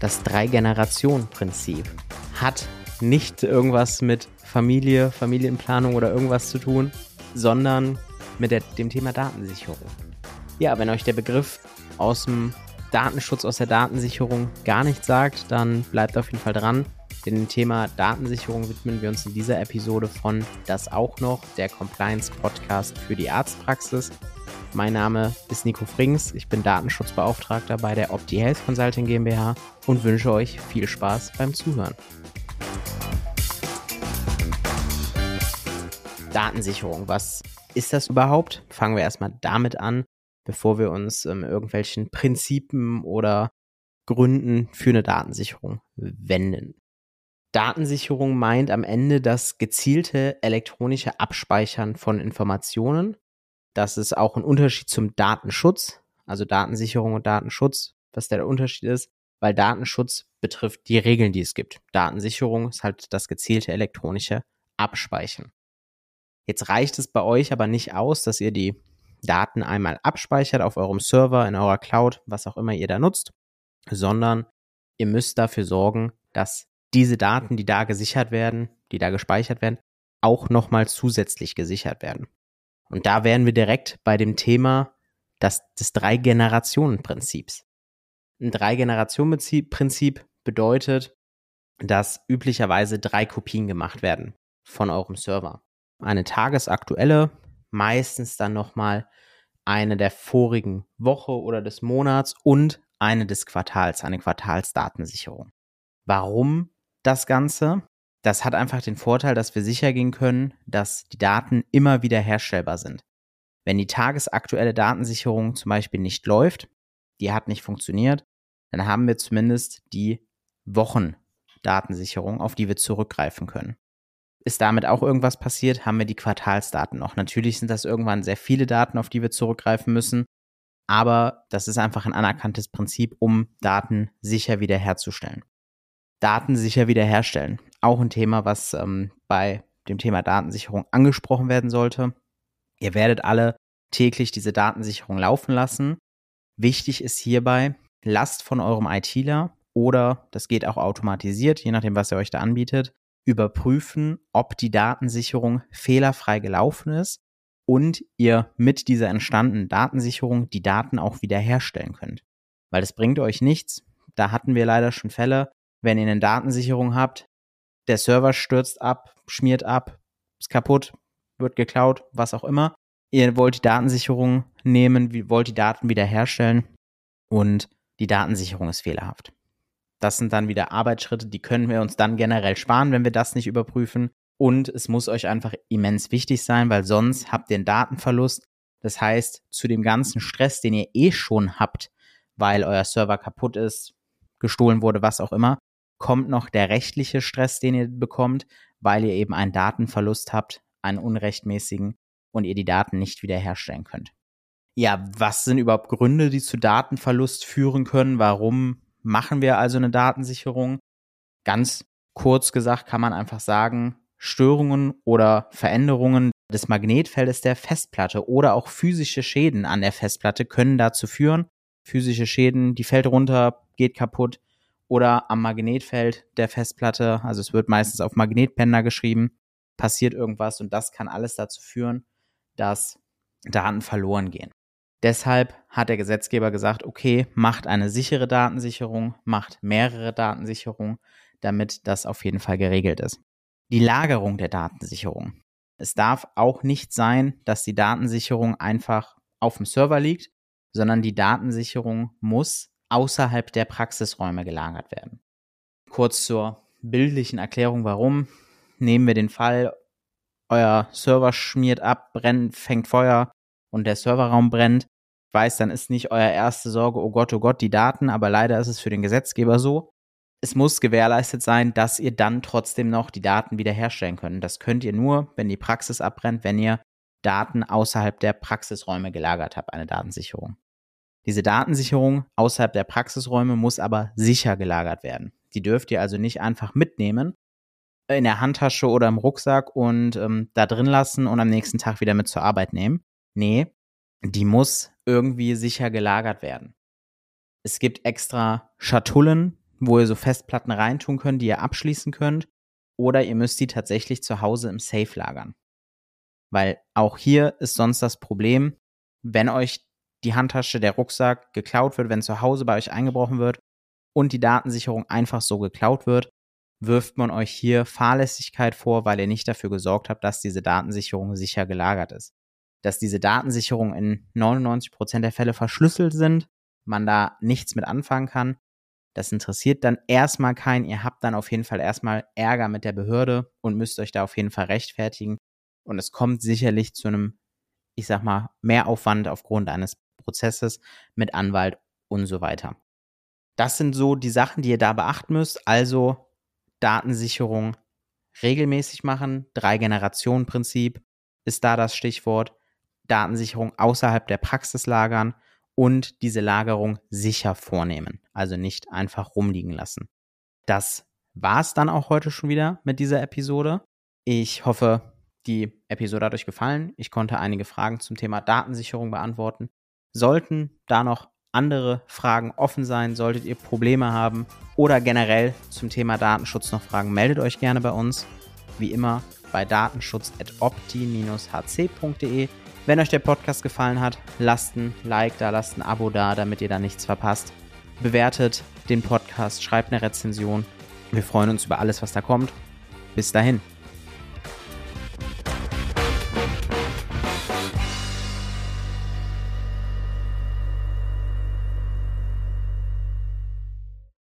das Drei-Generationen-Prinzip. Hat nicht irgendwas mit Familie, Familienplanung oder irgendwas zu tun, sondern mit der, dem Thema Datensicherung. Ja, wenn euch der Begriff aus dem Datenschutz, aus der Datensicherung gar nichts sagt, dann bleibt auf jeden Fall dran. Denn dem Thema Datensicherung widmen wir uns in dieser Episode von Das auch noch, der Compliance Podcast für die Arztpraxis. Mein Name ist Nico Frings, ich bin Datenschutzbeauftragter bei der Opti Health Consulting GmbH und wünsche euch viel Spaß beim Zuhören. Datensicherung, was ist das überhaupt? Fangen wir erstmal damit an, bevor wir uns ähm, irgendwelchen Prinzipien oder Gründen für eine Datensicherung wenden. Datensicherung meint am Ende das gezielte elektronische Abspeichern von Informationen das ist auch ein Unterschied zum Datenschutz, also Datensicherung und Datenschutz, was der Unterschied ist, weil Datenschutz betrifft die Regeln, die es gibt. Datensicherung ist halt das gezielte elektronische Abspeichern. Jetzt reicht es bei euch aber nicht aus, dass ihr die Daten einmal abspeichert auf eurem Server, in eurer Cloud, was auch immer ihr da nutzt, sondern ihr müsst dafür sorgen, dass diese Daten, die da gesichert werden, die da gespeichert werden, auch nochmal zusätzlich gesichert werden. Und da wären wir direkt bei dem Thema das, des Drei-Generationen-Prinzips. Ein Drei-Generationen-Prinzip bedeutet, dass üblicherweise drei Kopien gemacht werden von eurem Server. Eine tagesaktuelle, meistens dann nochmal eine der vorigen Woche oder des Monats und eine des Quartals, eine Quartalsdatensicherung. Warum das Ganze? Das hat einfach den Vorteil, dass wir sicher gehen können, dass die Daten immer wieder herstellbar sind. Wenn die tagesaktuelle Datensicherung zum Beispiel nicht läuft, die hat nicht funktioniert, dann haben wir zumindest die Wochendatensicherung, auf die wir zurückgreifen können. Ist damit auch irgendwas passiert, haben wir die Quartalsdaten noch. Natürlich sind das irgendwann sehr viele Daten, auf die wir zurückgreifen müssen, aber das ist einfach ein anerkanntes Prinzip, um Daten sicher wiederherzustellen. Daten sicher wiederherstellen. Auch ein Thema, was ähm, bei dem Thema Datensicherung angesprochen werden sollte. Ihr werdet alle täglich diese Datensicherung laufen lassen. Wichtig ist hierbei, lasst von eurem ITler oder das geht auch automatisiert, je nachdem, was er euch da anbietet, überprüfen, ob die Datensicherung fehlerfrei gelaufen ist und ihr mit dieser entstandenen Datensicherung die Daten auch wiederherstellen könnt. Weil es bringt euch nichts. Da hatten wir leider schon Fälle, wenn ihr eine Datensicherung habt, der Server stürzt ab, schmiert ab, ist kaputt, wird geklaut, was auch immer. Ihr wollt die Datensicherung nehmen, wollt die Daten wiederherstellen und die Datensicherung ist fehlerhaft. Das sind dann wieder Arbeitsschritte, die können wir uns dann generell sparen, wenn wir das nicht überprüfen. Und es muss euch einfach immens wichtig sein, weil sonst habt ihr einen Datenverlust. Das heißt, zu dem ganzen Stress, den ihr eh schon habt, weil euer Server kaputt ist, gestohlen wurde, was auch immer, kommt noch der rechtliche Stress, den ihr bekommt, weil ihr eben einen Datenverlust habt, einen unrechtmäßigen und ihr die Daten nicht wiederherstellen könnt. Ja, was sind überhaupt Gründe, die zu Datenverlust führen können? Warum machen wir also eine Datensicherung? Ganz kurz gesagt kann man einfach sagen, Störungen oder Veränderungen des Magnetfeldes der Festplatte oder auch physische Schäden an der Festplatte können dazu führen. Physische Schäden, die fällt runter, geht kaputt, oder am Magnetfeld der Festplatte, also es wird meistens auf Magnetpender geschrieben, passiert irgendwas und das kann alles dazu führen, dass Daten verloren gehen. Deshalb hat der Gesetzgeber gesagt, okay, macht eine sichere Datensicherung, macht mehrere Datensicherungen, damit das auf jeden Fall geregelt ist. Die Lagerung der Datensicherung. Es darf auch nicht sein, dass die Datensicherung einfach auf dem Server liegt, sondern die Datensicherung muss außerhalb der Praxisräume gelagert werden. Kurz zur bildlichen Erklärung, warum. Nehmen wir den Fall, euer Server schmiert ab, brennt, fängt Feuer und der Serverraum brennt. Ich weiß, dann ist nicht euer erste Sorge, oh Gott, oh Gott, die Daten, aber leider ist es für den Gesetzgeber so. Es muss gewährleistet sein, dass ihr dann trotzdem noch die Daten wiederherstellen könnt. Das könnt ihr nur, wenn die Praxis abbrennt, wenn ihr Daten außerhalb der Praxisräume gelagert habt, eine Datensicherung. Diese Datensicherung außerhalb der Praxisräume muss aber sicher gelagert werden. Die dürft ihr also nicht einfach mitnehmen in der Handtasche oder im Rucksack und ähm, da drin lassen und am nächsten Tag wieder mit zur Arbeit nehmen. Nee, die muss irgendwie sicher gelagert werden. Es gibt extra Schatullen, wo ihr so Festplatten reintun könnt, die ihr abschließen könnt. Oder ihr müsst die tatsächlich zu Hause im Safe lagern. Weil auch hier ist sonst das Problem, wenn euch die Handtasche, der Rucksack geklaut wird, wenn zu Hause bei euch eingebrochen wird und die Datensicherung einfach so geklaut wird, wirft man euch hier Fahrlässigkeit vor, weil ihr nicht dafür gesorgt habt, dass diese Datensicherung sicher gelagert ist. Dass diese Datensicherungen in 99 Prozent der Fälle verschlüsselt sind, man da nichts mit anfangen kann. Das interessiert dann erstmal keinen. Ihr habt dann auf jeden Fall erstmal Ärger mit der Behörde und müsst euch da auf jeden Fall rechtfertigen. Und es kommt sicherlich zu einem, ich sag mal, Mehraufwand aufgrund eines Prozesses mit Anwalt und so weiter. Das sind so die Sachen, die ihr da beachten müsst. Also Datensicherung regelmäßig machen. Drei-Generationen-Prinzip ist da das Stichwort. Datensicherung außerhalb der Praxis lagern und diese Lagerung sicher vornehmen. Also nicht einfach rumliegen lassen. Das war es dann auch heute schon wieder mit dieser Episode. Ich hoffe, die Episode hat euch gefallen. Ich konnte einige Fragen zum Thema Datensicherung beantworten. Sollten da noch andere Fragen offen sein, solltet ihr Probleme haben oder generell zum Thema Datenschutz noch Fragen, meldet euch gerne bei uns. Wie immer bei datenschutz.opti-hc.de. Wenn euch der Podcast gefallen hat, lasst ein Like da, lasst ein Abo da, damit ihr da nichts verpasst. Bewertet den Podcast, schreibt eine Rezension. Wir freuen uns über alles, was da kommt. Bis dahin.